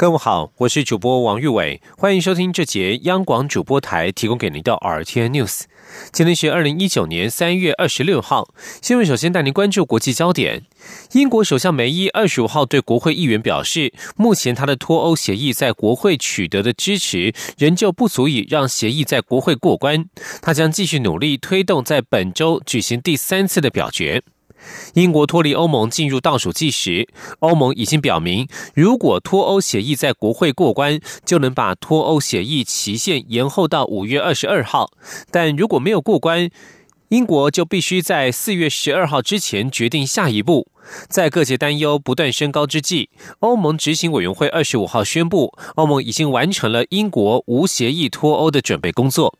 各位好，我是主播王玉伟，欢迎收听这节央广主播台提供给您的 RTN News。今天是二零一九年三月二十六号，新闻首先带您关注国际焦点。英国首相梅伊二十五号对国会议员表示，目前他的脱欧协议在国会取得的支持仍旧不足以让协议在国会过关，他将继续努力推动在本周举行第三次的表决。英国脱离欧盟进入倒数计时，欧盟已经表明，如果脱欧协议在国会过关，就能把脱欧协议期限延后到五月二十二号；但如果没有过关，英国就必须在四月十二号之前决定下一步。在各界担忧不断升高之际，欧盟执行委员会二十五号宣布，欧盟已经完成了英国无协议脱欧的准备工作。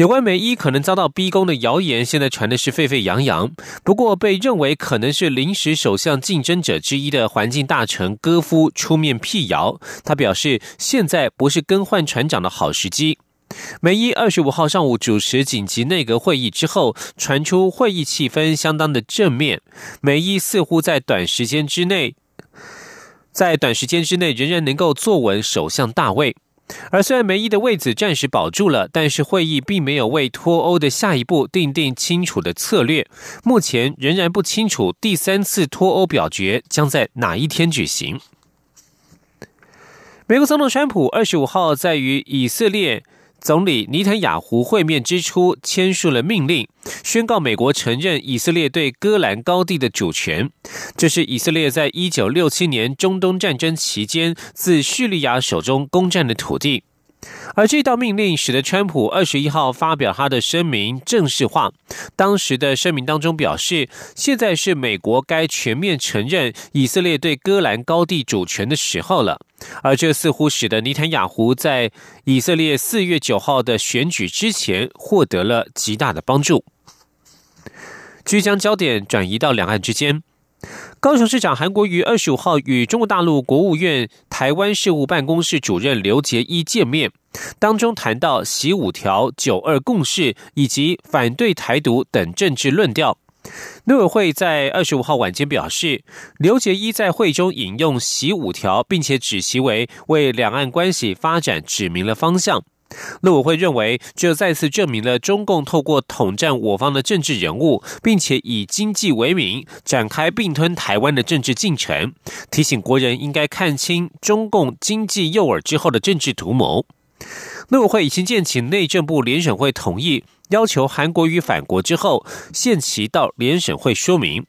有关梅伊可能遭到逼宫的谣言，现在传的是沸沸扬扬。不过，被认为可能是临时首相竞争者之一的环境大臣戈夫出面辟谣，他表示现在不是更换船长的好时机。梅伊二十五号上午主持紧急内阁会议之后，传出会议气氛相当的正面，梅伊似乎在短时间之内，在短时间之内仍然能够坐稳首相大位。而虽然梅伊的位子暂时保住了，但是会议并没有为脱欧的下一步定定清楚的策略。目前仍然不清楚第三次脱欧表决将在哪一天举行。美国总统川普二十五号在与以色列。总理尼坦雅胡会面之初签署了命令，宣告美国承认以色列对戈兰高地的主权。这是以色列在一九六七年中东战争期间自叙利亚手中攻占的土地。而这道命令使得川普二十一号发表他的声明正式化。当时的声明当中表示，现在是美国该全面承认以色列对戈兰高地主权的时候了。而这似乎使得尼坦雅胡在以色列四月九号的选举之前获得了极大的帮助。据将焦点转移到两岸之间。高雄市长韩国瑜二十五号与中国大陆国务院台湾事务办公室主任刘杰一见面，当中谈到“习五条”“九二共识”以及反对台独等政治论调。陆委会在二十五号晚间表示，刘杰一在会中引用“习五条”，并且指其为为两岸关系发展指明了方向。陆委会认为，这再次证明了中共透过统战我方的政治人物，并且以经济为名展开并吞台湾的政治进程，提醒国人应该看清中共经济诱饵之后的政治图谋。陆委会已经建请内政部联审会同意，要求韩国瑜返国之后，限期到联审会说明。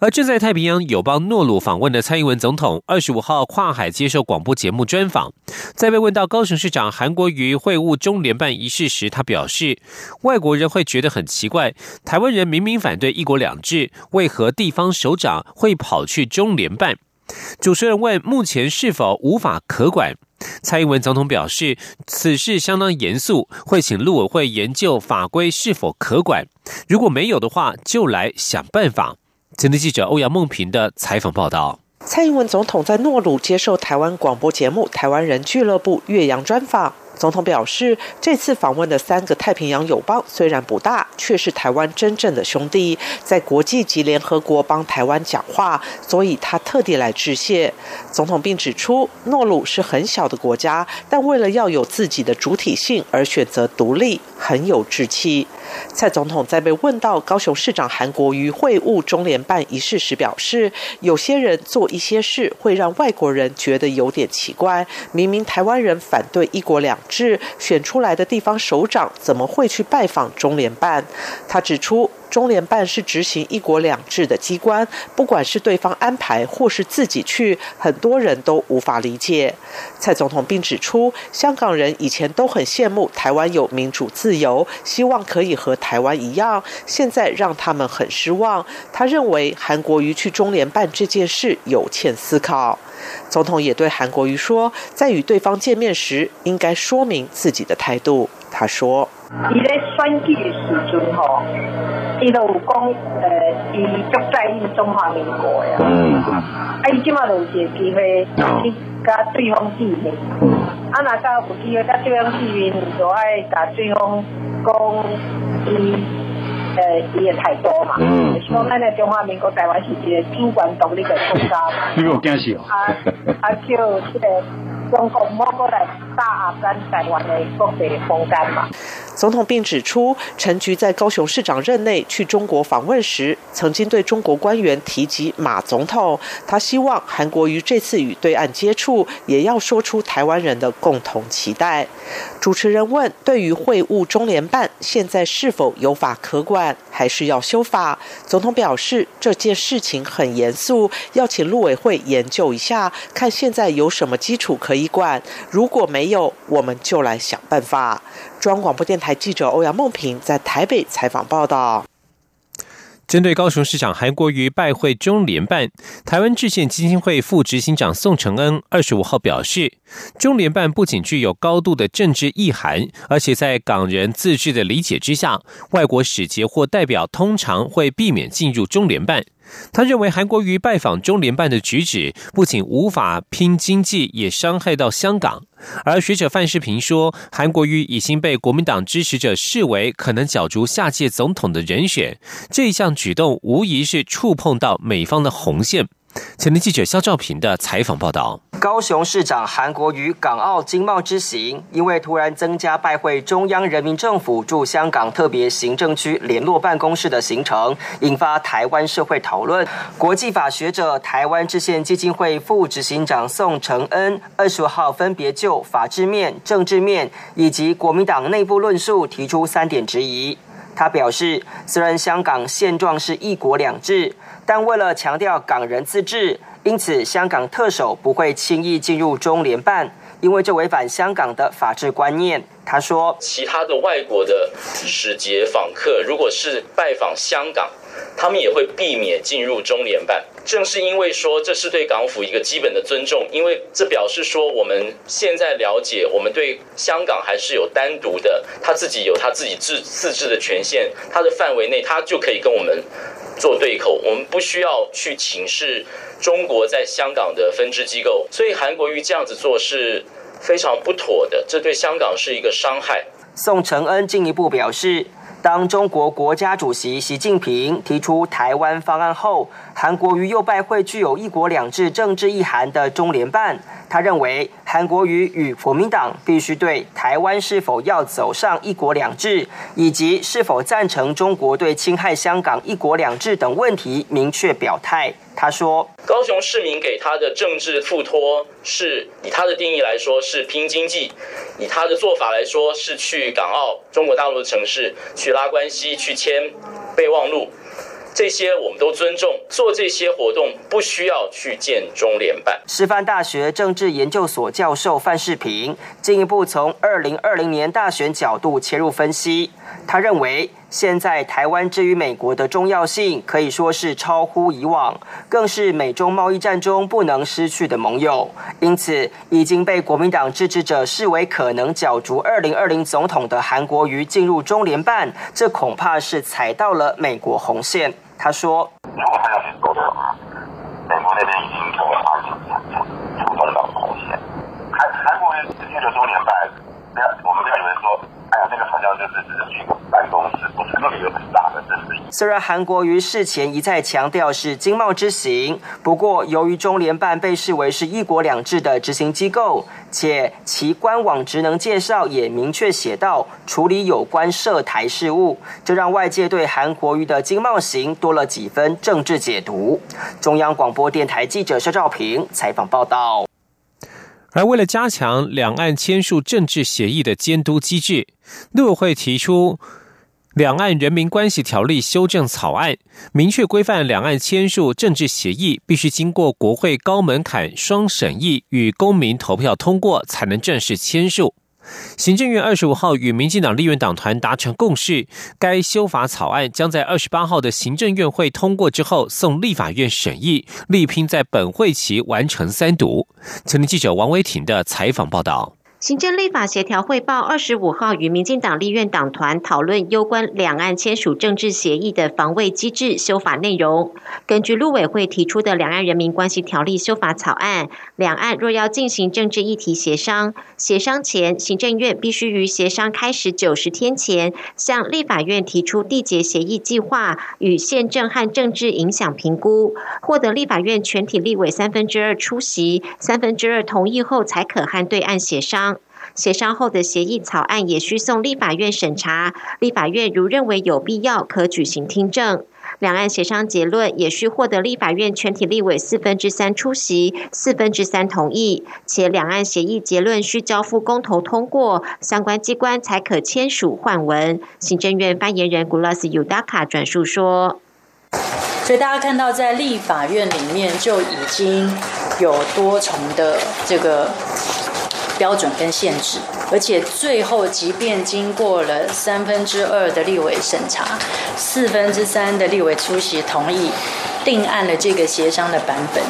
而正在太平洋友邦诺鲁访问的蔡英文总统，二十五号跨海接受广播节目专访，在被问到高雄市长韩国瑜会晤中联办一事时，他表示，外国人会觉得很奇怪，台湾人明明反对一国两制，为何地方首长会跑去中联办？主持人问目前是否无法可管，蔡英文总统表示，此事相当严肃，会请陆委会研究法规是否可管，如果没有的话，就来想办法。前天记者欧阳梦平的采访报道。蔡英文总统在诺鲁接受台湾广播节目《台湾人俱乐部》岳阳专访。总统表示，这次访问的三个太平洋友邦虽然不大，却是台湾真正的兄弟，在国际及联合国帮台湾讲话，所以他特地来致谢。总统并指出，诺鲁是很小的国家，但为了要有自己的主体性而选择独立，很有志气。蔡总统在被问到高雄市长韩国瑜会晤中联办一事时表示，有些人做一些事会让外国人觉得有点奇怪，明明台湾人反对一国两。制选出来的地方首长怎么会去拜访中联办？他指出，中联办是执行一国两制的机关，不管是对方安排或是自己去，很多人都无法理解。蔡总统并指出，香港人以前都很羡慕台湾有民主自由，希望可以和台湾一样，现在让他们很失望。他认为韩国瑜去中联办这件事有欠思考。总统也对韩国瑜说，在与对方见面时，应该说明自己的态度。他说：“你在选举时阵吼，伊都有讲，呃，伊足在意中华民国呀。嗯。啊，伊即马就有一个机会去甲对方见面。嗯。啊，若甲有机会甲对方见面，就爱甲对方讲伊，呃，伊的态度嘛。嗯。希望咱的中华民国台湾是一个主权独立的国家。你有惊喜哦。啊啊，叫这个总统莫过来打压咱台湾的国际空间嘛。总统并指出，陈菊在高雄市长任内去中国访问时，曾经对中国官员提及马总统。他希望韩国瑜这次与对岸接触，也要说出台湾人的共同期待。主持人问：对于会晤中联办，现在是否有法可管，还是要修法？总统表示，这件事情很严肃，要请陆委会研究一下，看现在有什么基础可以管。如果没有，我们就来想办法。中央广播电台记者欧阳梦平在台北采访报道。针对高雄市长韩国瑜拜会中联办，台湾制宪基金会副执行长宋承恩二十五号表示，中联办不仅具有高度的政治意涵，而且在港人自治的理解之下，外国使节或代表通常会避免进入中联办。他认为韩国瑜拜访中联办的举止不仅无法拼经济，也伤害到香港。而学者范世平说，韩国瑜已经被国民党支持者视为可能角逐下届总统的人选，这项举动无疑是触碰到美方的红线。前年记者肖兆平的采访报道：高雄市长韩国瑜港澳经贸之行，因为突然增加拜会中央人民政府驻香港特别行政区联络办公室的行程，引发台湾社会讨论。国际法学者、台湾制宪基金会副执行长宋承恩二十五号分别就法治面、政治面以及国民党内部论述提出三点质疑。他表示，虽然香港现状是一国两制。但为了强调港人自治，因此香港特首不会轻易进入中联办，因为这违反香港的法治观念。他说，其他的外国的使节访客，如果是拜访香港。他们也会避免进入中联办，正是因为说这是对港府一个基本的尊重，因为这表示说我们现在了解，我们对香港还是有单独的，他自己有他自己自自治的权限，他的范围内他就可以跟我们做对口，我们不需要去请示中国在香港的分支机构，所以韩国瑜这样子做是非常不妥的，这对香港是一个伤害。宋承恩进一步表示。当中国国家主席习近平提出台湾方案后，韩国瑜又拜会具有一国两制政治意涵的中联办。他认为，韩国瑜与国民党必须对台湾是否要走上一国两制，以及是否赞成中国对侵害香港一国两制等问题明确表态。他说：“高雄市民给他的政治付托，是以他的定义来说是拼经济，以他的做法来说是去港澳中国大陆的城市去拉关系、去签备忘录。”这些我们都尊重，做这些活动不需要去见中联办。师范大学政治研究所教授范世平进一步从二零二零年大选角度切入分析，他认为现在台湾之于美国的重要性可以说是超乎以往，更是美中贸易战中不能失去的盟友。因此，已经被国民党支持者视为可能角逐二零二零总统的韩国瑜进入中联办，这恐怕是踩到了美国红线。他说：“如果他要去沟通，美国那边已经从二十触触动到红线，韩韩国人去了中联办，不要我们不要以为说，哎呀，那个好像就是只是去办公室，不是那个有很大。虽然韩国于事前一再强调是经贸之行，不过由于中联办被视为是一国两制的执行机构。”且其官网职能介绍也明确写到处理有关涉台事务，这让外界对韩国瑜的经贸行多了几分政治解读。中央广播电台记者肖兆平采访报道。而为了加强两岸签署政治协议的监督机制，陆委会提出。两岸人民关系条例修正草案明确规范，两岸签署政治协议必须经过国会高门槛双审议与公民投票通过，才能正式签署。行政院二十五号与民进党立院党团达成共识，该修法草案将在二十八号的行政院会通过之后送立法院审议，力拼在本会期完成三读。前天记者王维婷的采访报道。行政立法协调汇报二十五号与民进党立院党团讨论攸关两岸签署政治协议的防卫机制修法内容。根据陆委会提出的《两岸人民关系条例》修法草案，两岸若要进行政治议题协商，协商前行政院必须于协商开始九十天前向立法院提出缔结协议计划与宪政和政治影响评估，获得立法院全体立委三分之二出席、三分之二同意后，才可和对岸协商。协商后的协议草案也需送立法院审查，立法院如认为有必要，可举行听证。两岸协商结论也需获得立法院全体立委四分之三出席、四分之三同意，且两岸协议结论需交付公投通过，相关机关才可签署换文。行政院发言人古拉斯尤达卡转述说：“所以大家看到，在立法院里面就已经有多重的这个。”标准跟限制，而且最后，即便经过了三分之二的立委审查，四分之三的立委出席同意，定案了这个协商的版本，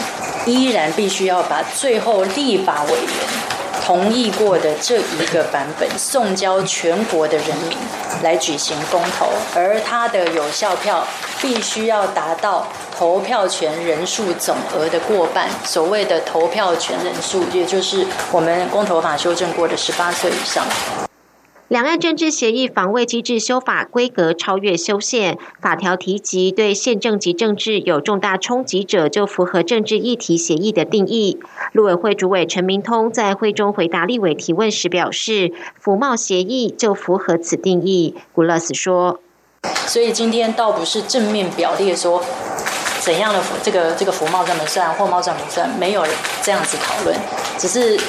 依然必须要把最后立法委员同意过的这一个版本送交全国的人民来举行公投，而它的有效票必须要达到。投票权人数总额的过半，所谓的投票权人数，也就是我们公投法修正过的十八岁以上。两岸政治协议防卫机制修法规格超越修宪法条提及，对宪政及政治有重大冲击者，就符合政治议题协议的定义。陆委会主委陈明通在会中回答立委提问时表示，服贸协议就符合此定义。古勒斯说，所以今天倒不是正面表列说。怎样的这个这个服贸算不算，货贸算不算？没有这样子讨论，只是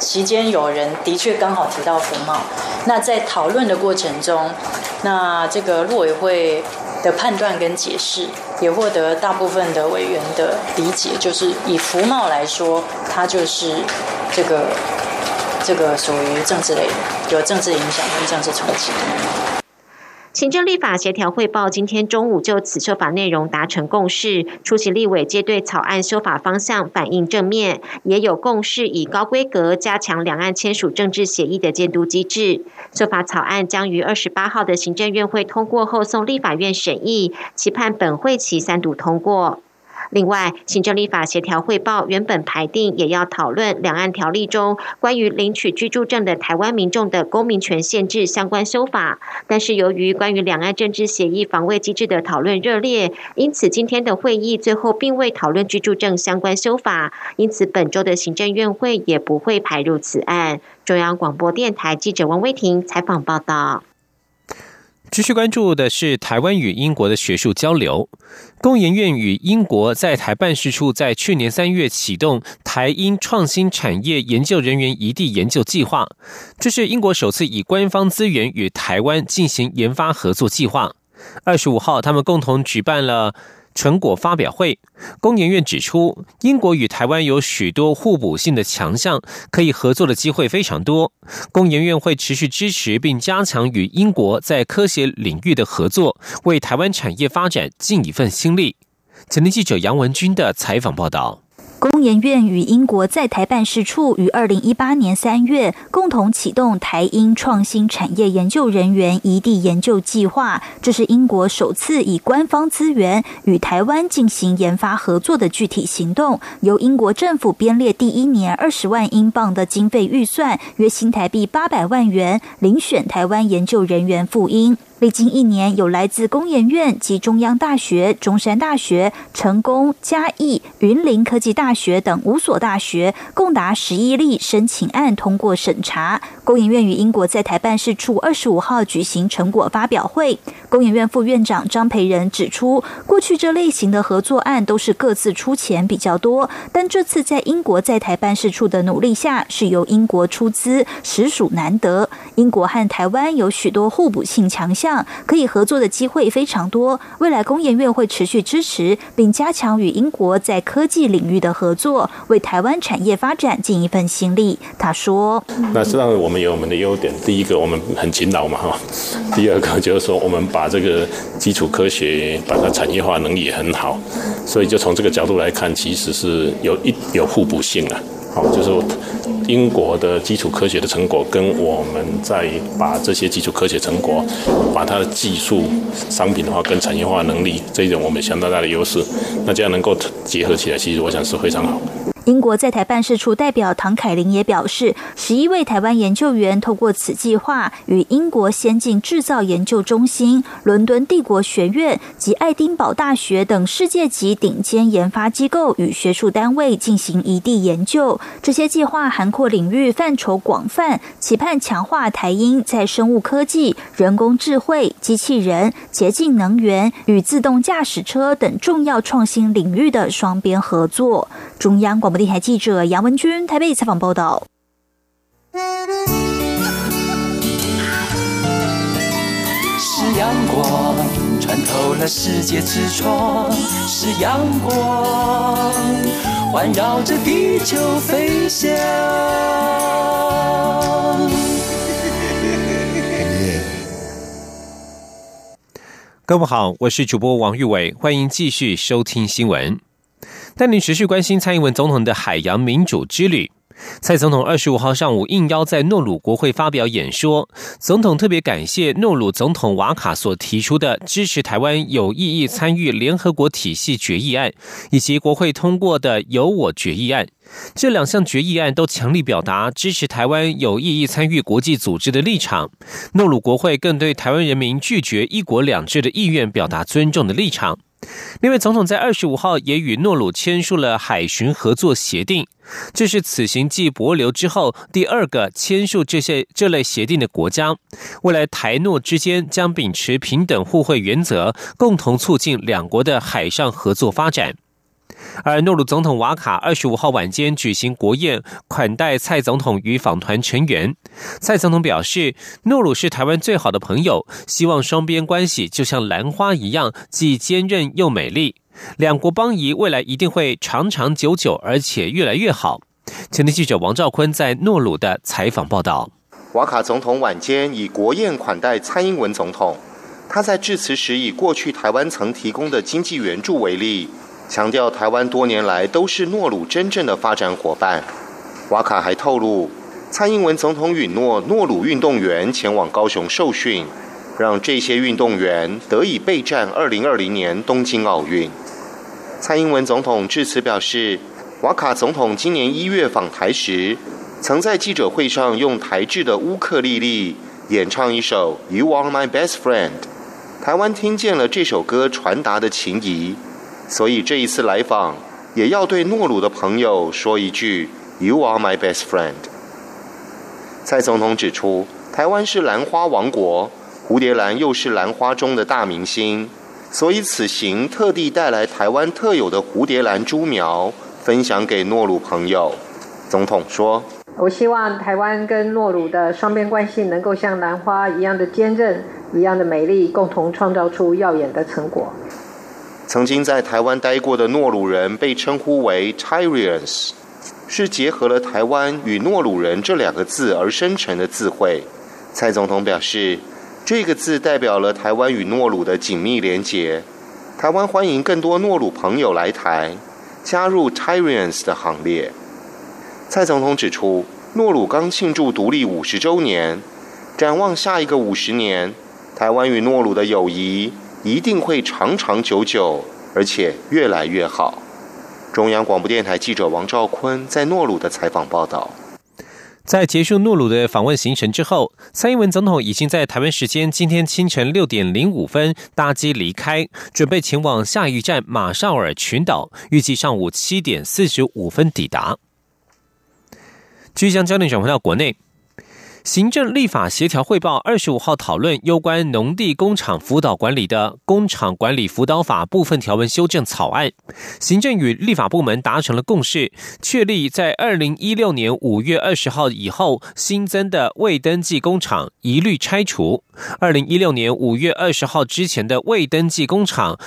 期间有人的确刚好提到福茂。那在讨论的过程中，那这个陆委会的判断跟解释也获得大部分的委员的理解，就是以福茂来说，它就是这个这个属于政治类的，有政治影响跟政治冲击。行政立法协调汇报今天中午就此修法内容达成共识，出席立委皆对草案修法方向反映正面，也有共识以高规格加强两岸签署政治协议的监督机制。修法草案将于二十八号的行政院会通过后送立法院审议，期盼本会期三读通过。另外，行政立法协调汇报原本排定也要讨论两岸条例中关于领取居住证的台湾民众的公民权限制相关修法，但是由于关于两岸政治协议防卫机制的讨论热烈，因此今天的会议最后并未讨论居住证相关修法，因此本周的行政院会也不会排入此案。中央广播电台记者王威婷采访报道。持续关注的是台湾与英国的学术交流。工研院与英国在台办事处在去年三月启动台英创新产业研究人员移地研究计划，这是英国首次以官方资源与台湾进行研发合作计划。二十五号，他们共同举办了。成果发表会，工研院指出，英国与台湾有许多互补性的强项，可以合作的机会非常多。工研院会持续支持并加强与英国在科学领域的合作，为台湾产业发展尽一份心力。前天记者杨文军的采访报道。工研院与英国在台办事处于二零一八年三月共同启动台英创新产业研究人员移地研究计划，这是英国首次以官方资源与台湾进行研发合作的具体行动。由英国政府编列第一年二十万英镑的经费预算，约新台币八百万元，遴选台湾研究人员赴英。历经一年，有来自工研院及中央大学、中山大学、成功、嘉义、云林科技大学等五所大学，共达十一例申请案通过审查。工研院与英国在台办事处二十五号举行成果发表会。工研院副院长张培仁指出，过去这类型的合作案都是各自出钱比较多，但这次在英国在台办事处的努力下，是由英国出资，实属难得。英国和台湾有许多互补性强项。可以合作的机会非常多，未来工研院会持续支持并加强与英国在科技领域的合作，为台湾产业发展尽一份心力。他说：“那实际上我们有我们的优点，第一个我们很勤劳嘛哈，第二个就是说我们把这个基础科学把它产业化能力也很好，所以就从这个角度来看，其实是有一有互补性啊。”好，就是英国的基础科学的成果，跟我们在把这些基础科学成果，把它的技术、商品的话跟产业化能力这一种我们相当大的优势，那这样能够结合起来，其实我想是非常好。英国在台办事处代表唐凯琳也表示，十一位台湾研究员透过此计划，与英国先进制造研究中心、伦敦帝国学院及爱丁堡大学等世界级顶尖研发机构与学术单位进行异地研究。这些计划涵括领域范畴广泛，期盼强化台英在生物科技、人工智慧、机器人、洁净能源与自动驾驶车等重要创新领域的双边合作。中央广播电台记者杨文君台北采访报道。是阳光穿透了世界之窗，是阳光环绕着地球飞翔。各位好，我是主播王玉伟，欢迎继续收听新闻。但您持续关心蔡英文总统的海洋民主之旅。蔡总统二十五号上午应邀在诺鲁国会发表演说，总统特别感谢诺鲁总统瓦卡所提出的支持台湾有意义参与联合国体系决议案，以及国会通过的由我决议案。这两项决议案都强力表达支持台湾有意义参与国际组织的立场。诺鲁国会更对台湾人民拒绝一国两制的意愿表达尊重的立场。另外，总统在二十五号也与诺鲁签署了海巡合作协定，这是此行继博流之后第二个签署这些这类协定的国家。未来台诺之间将秉持平等互惠原则，共同促进两国的海上合作发展。而诺鲁总统瓦卡二十五号晚间举行国宴，款待蔡总统与访团成员。蔡总统表示，诺鲁是台湾最好的朋友，希望双边关系就像兰花一样，既坚韧又美丽。两国邦谊未来一定会长长久久，而且越来越好。前天记者王兆坤在诺鲁的采访报道。瓦卡总统晚间以国宴款待蔡英文总统，他在致辞时以过去台湾曾提供的经济援助为例。强调台湾多年来都是诺鲁真正的发展伙伴。瓦卡还透露，蔡英文总统允诺诺鲁运动员前往高雄受训，让这些运动员得以备战2020年东京奥运。蔡英文总统致辞表示，瓦卡总统今年一月访台时，曾在记者会上用台制的乌克丽丽演唱一首《You Are My Best Friend》，台湾听见了这首歌传达的情谊。所以这一次来访，也要对诺鲁的朋友说一句 “You are my best friend”。蔡总统指出，台湾是兰花王国，蝴蝶兰又是兰花中的大明星，所以此行特地带来台湾特有的蝴蝶兰株苗，分享给诺鲁朋友。总统说：“我希望台湾跟诺鲁的双边关系能够像兰花一样的坚韧，一样的美丽，共同创造出耀眼的成果。”曾经在台湾待过的诺鲁人被称呼为 Tyrians，是结合了台湾与诺鲁人这两个字而生成的字汇。蔡总统表示，这个字代表了台湾与诺鲁的紧密连结。台湾欢迎更多诺鲁朋友来台，加入 Tyrians 的行列。蔡总统指出，诺鲁刚庆祝独立五十周年，展望下一个五十年，台湾与诺鲁的友谊。一定会长长久久，而且越来越好。中央广播电台记者王兆坤在诺鲁的采访报道。在结束诺鲁的访问行程之后，蔡英文总统已经在台湾时间今天清晨六点零五分搭机离开，准备前往下一站马绍尔群岛，预计上午七点四十五分抵达。即将焦点转回到国内。行政立法协调汇报二十五号讨论有关农地工厂辅导管理的《工厂管理辅导法》部分条文修正草案，行政与立法部门达成了共识，确立在二零一六年五月二十号以后新增的未登记工厂一律拆除，二零一六年五月二十号之前的未登记工厂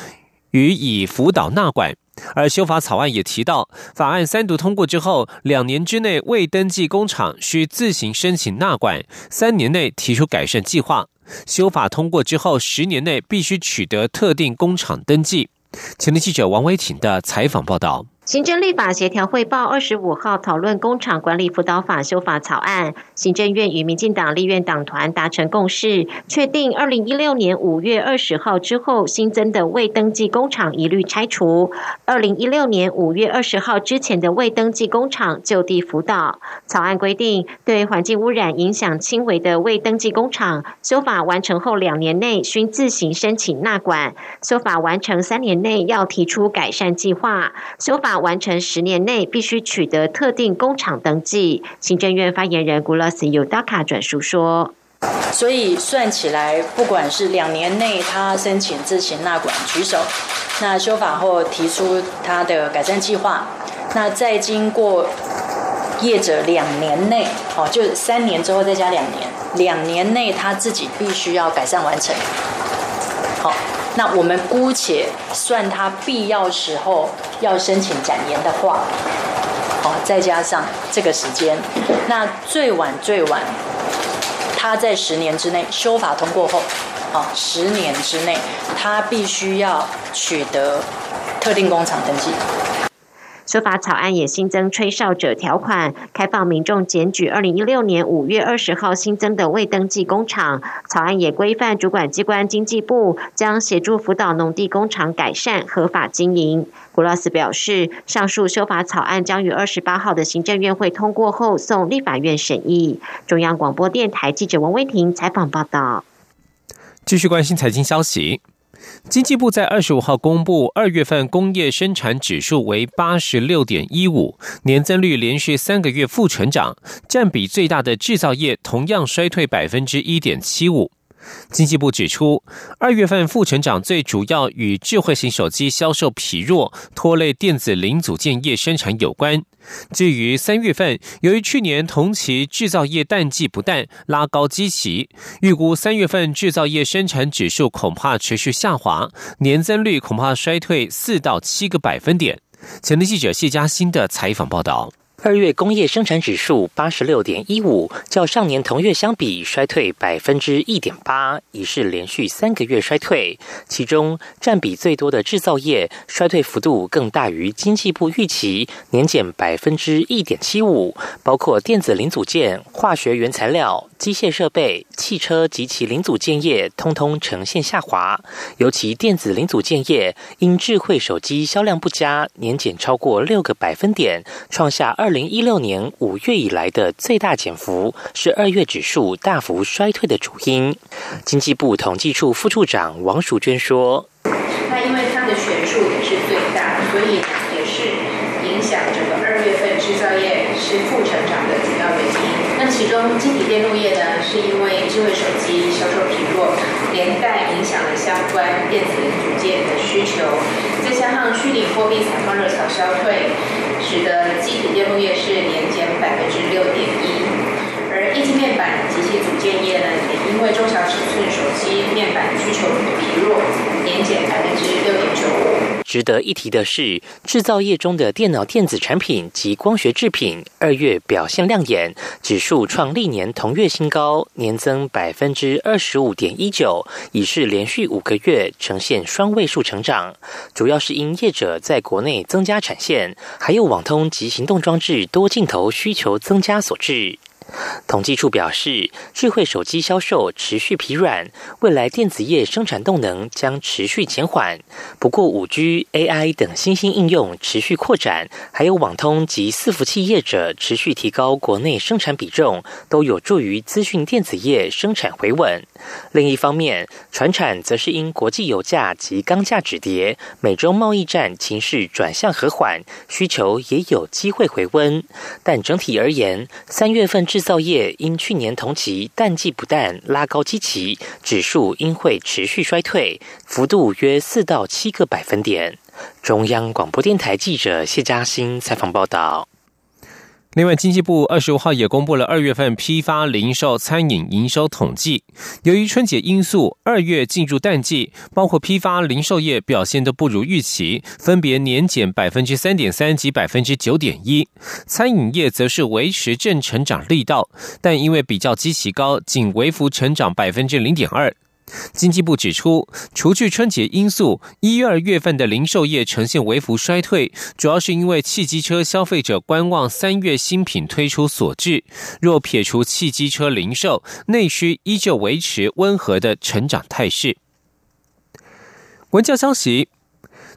予以辅导纳管。而修法草案也提到，法案三读通过之后，两年之内未登记工厂需自行申请纳管，三年内提出改善计划。修法通过之后，十年内必须取得特定工厂登记。前天记者王维挺的采访报道。行政立法协调汇报二十五号讨论工厂管理辅导法修法草案，行政院与民进党立院党团达成共识，确定二零一六年五月二十号之后新增的未登记工厂一律拆除，二零一六年五月二十号之前的未登记工厂就地辅导。草案规定，对环境污染影响轻微的未登记工厂，修法完成后两年内需自行申请纳管；修法完成三年内要提出改善计划；修法完成十年内必须取得特定工厂登记。行政院发言人古拉斯尤达卡转述说：“所以算起来，不管是两年内他申请自行纳管举手，那修法后提出他的改善计划，那再经过业者两年内，哦，就三年之后再加两年，两年内他自己必须要改善完成。好。”那我们姑且算他必要时候要申请展延的话，哦，再加上这个时间，那最晚最晚，他在十年之内修法通过后，啊，十年之内他必须要取得特定工厂登记。修法草案也新增吹哨者条款，开放民众检举二零一六年五月二十号新增的未登记工厂。草案也规范主管机关经济部将协助辅导农地工厂改善合法经营。古拉斯表示，上述修法草案将于二十八号的行政院会通过后送立法院审议。中央广播电台记者王威婷采访报道。继续关心财经消息。经济部在二十五号公布，二月份工业生产指数为八十六点一五，年增率连续三个月负成长，占比最大的制造业同样衰退百分之一点七五。经济部指出，二月份负成长最主要与智慧型手机销售疲弱、拖累电子零组件业生产有关。至于三月份，由于去年同期制造业淡季不淡，拉高基期，预估三月份制造业生产指数恐怕持续下滑，年增率恐怕衰退四到七个百分点。前的记者谢佳欣的采访报道。二月工业生产指数八十六点一五，较上年同月相比衰退百分之一点八，已是连续三个月衰退。其中占比最多的制造业衰退幅度更大于经济部预期，年减百分之一点七五，包括电子零组件、化学原材料。机械设备、汽车及其零组件业通通呈现下滑，尤其电子零组件业因智慧手机销量不佳，年减超过六个百分点，创下二零一六年五月以来的最大减幅，是二月指数大幅衰退的主因。经济部统计处副处长王淑娟说：“那因为它的权数也是最大，所以也是影响整个二月份制造业是负成长的主要原因。”那其中，晶体电路业，是因为智慧手机销售疲弱，连带影响了相关电子组件的需求，再加上虚拟货币采矿热潮消退，使得机体电路业是年减百分之六点一，而液晶面板及其组件业呢，也因为中小尺寸手机面板需求疲弱，年减百分之六点九。值得一提的是，制造业中的电脑电子产品及光学制品二月表现亮眼，指数创历年同月新高，年增百分之二十五点一九，已是连续五个月呈现双位数成长。主要是因业者在国内增加产线，还有网通及行动装置多镜头需求增加所致。统计处表示，智慧手机销售持续疲软，未来电子业生产动能将持续减缓。不过，五 G、AI 等新兴应用持续扩展，还有网通及伺服器业者持续提高国内生产比重，都有助于资讯电子业生产回稳。另一方面，船产则是因国际油价及钢价止跌，美洲贸易战情势转向和缓，需求也有机会回温。但整体而言，三月份制造业因去年同期淡季不淡，拉高基期，指数应会持续衰退，幅度约四到七个百分点。中央广播电台记者谢嘉欣采访报道。另外，经济部二十五号也公布了二月份批发、零售、餐饮营收统计。由于春节因素，二月进入淡季，包括批发、零售业表现都不如预期，分别年减百分之三点三及百分之九点一。餐饮业则是维持正成长力道，但因为比较基期高，仅微幅成长百分之零点二。经济部指出，除去春节因素，一、二月份的零售业呈现微幅衰退，主要是因为汽机车消费者观望三月新品推出所致。若撇除汽机车零售，内需依旧维持温和的成长态势。文教消息。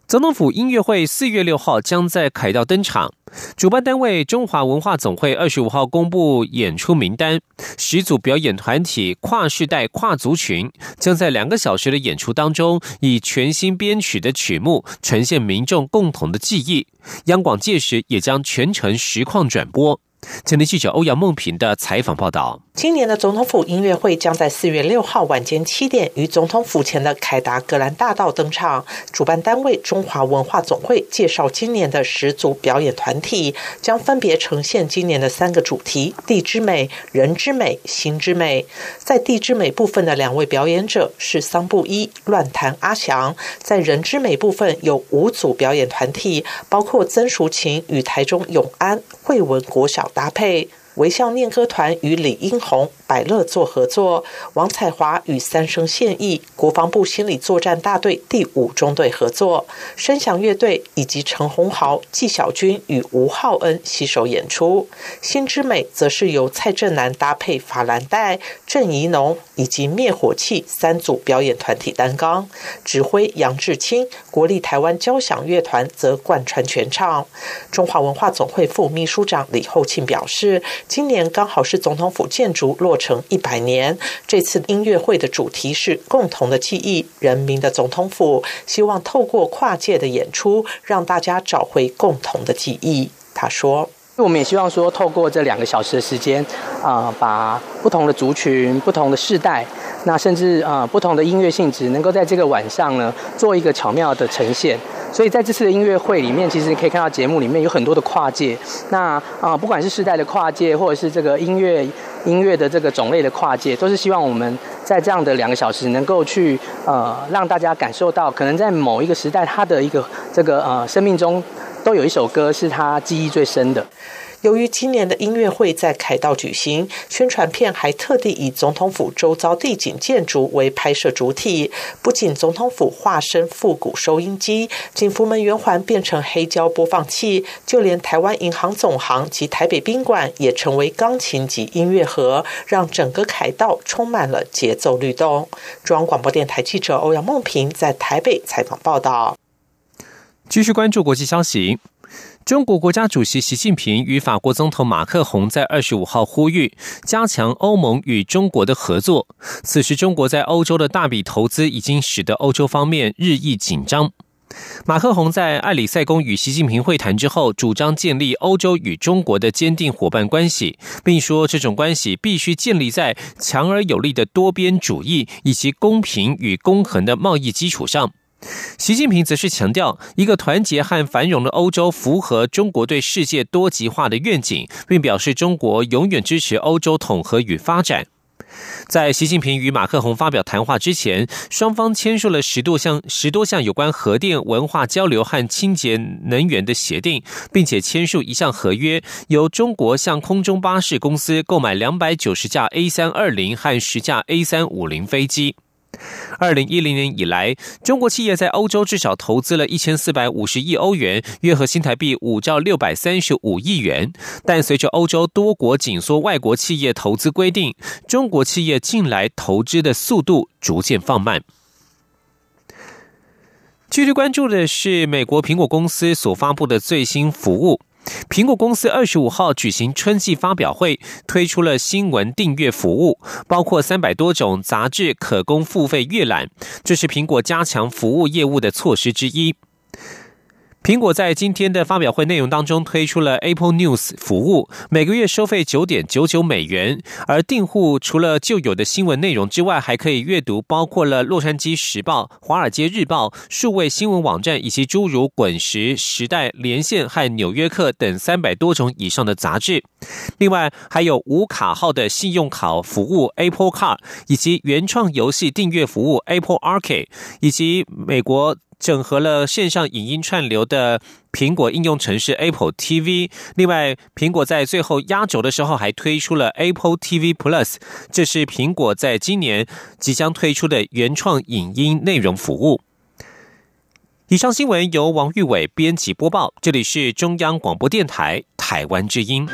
总统府音乐会四月六号将在凯道登场，主办单位中华文化总会二十五号公布演出名单，十组表演团体跨世代、跨族群将在两个小时的演出当中，以全新编曲的曲目呈现民众共同的记忆。央广届时也将全程实况转播。今天记者欧阳梦平的采访报道。今年的总统府音乐会将在四月六号晚间七点于总统府前的凯达格兰大道登场。主办单位中华文化总会介绍，今年的十组表演团体将分别呈现今年的三个主题：地之美、人之美、心之美。在地之美部分的两位表演者是桑布伊、乱弹阿翔；在人之美部分有五组表演团体，包括曾淑琴与台中永安惠文国小搭配。微笑念歌团与李英红、百乐做合作，王彩华与三生现役国防部心理作战大队第五中队合作，声响乐队以及陈鸿豪、纪晓君与吴浩恩携手演出。新之美则是由蔡振南搭配法兰黛、郑怡农以及灭火器三组表演团体担纲，指挥杨志清，国立台湾交响乐团则贯穿全场。中华文化总会副秘书长李厚庆表示。今年刚好是总统府建筑落成一百年。这次音乐会的主题是“共同的记忆，人民的总统府”，希望透过跨界的演出，让大家找回共同的记忆。他说：“我们也希望说，透过这两个小时的时间，啊，把不同的族群、不同的世代，那甚至啊不同的音乐性质，能够在这个晚上呢，做一个巧妙的呈现。”所以在这次的音乐会里面，其实可以看到节目里面有很多的跨界。那啊，不管是世代的跨界，或者是这个音乐音乐的这个种类的跨界，都是希望我们在这样的两个小时，能够去呃让大家感受到，可能在某一个时代，他的一个这个呃生命中，都有一首歌是他记忆最深的。由于今年的音乐会在凯道举行，宣传片还特地以总统府周遭地景建筑为拍摄主体。不仅总统府化身复古收音机，景福门圆环变成黑胶播放器，就连台湾银行总行及台北宾馆也成为钢琴及音乐盒，让整个凯道充满了节奏律动。中央广播电台记者欧阳梦平在台北采访报道。继续关注国际消息。中国国家主席习近平与法国总统马克宏在二十五号呼吁加强欧盟与中国的合作。此时，中国在欧洲的大笔投资已经使得欧洲方面日益紧张。马克宏在艾里塞宫与习近平会谈之后，主张建立欧洲与中国的坚定伙伴关系，并说这种关系必须建立在强而有力的多边主义以及公平与公衡的贸易基础上。习近平则是强调，一个团结和繁荣的欧洲符合中国对世界多极化的愿景，并表示中国永远支持欧洲统合与发展。在习近平与马克宏发表谈话之前，双方签署了十多项十多项有关核电、文化交流和清洁能源的协定，并且签署一项合约，由中国向空中巴士公司购买两百九十架 A 三二零和十架 A 三五零飞机。二零一零年以来，中国企业在欧洲至少投资了一千四百五十亿欧元，约合新台币五兆六百三十五亿元。但随着欧洲多国紧缩外国企业投资规定，中国企业近来投资的速度逐渐放慢。继续关注的是美国苹果公司所发布的最新服务。苹果公司二十五号举行春季发表会，推出了新闻订阅服务，包括三百多种杂志可供付费阅览。这是苹果加强服务业务的措施之一。苹果在今天的发表会内容当中推出了 Apple News 服务，每个月收费九点九九美元，而订户除了旧有的新闻内容之外，还可以阅读包括了《洛杉矶时报》、《华尔街日报》、数位新闻网站以及诸如《滚石》、《时代》、《连线》和《纽约客》等三百多种以上的杂志。另外，还有无卡号的信用卡服务 Apple Card，以及原创游戏订阅服务 Apple Arcade，以及美国。整合了线上影音串流的苹果应用程式 Apple TV。另外，苹果在最后压轴的时候还推出了 Apple TV Plus，这是苹果在今年即将推出的原创影音内容服务。以上新闻由王玉伟编辑播报，这里是中央广播电台台湾之音。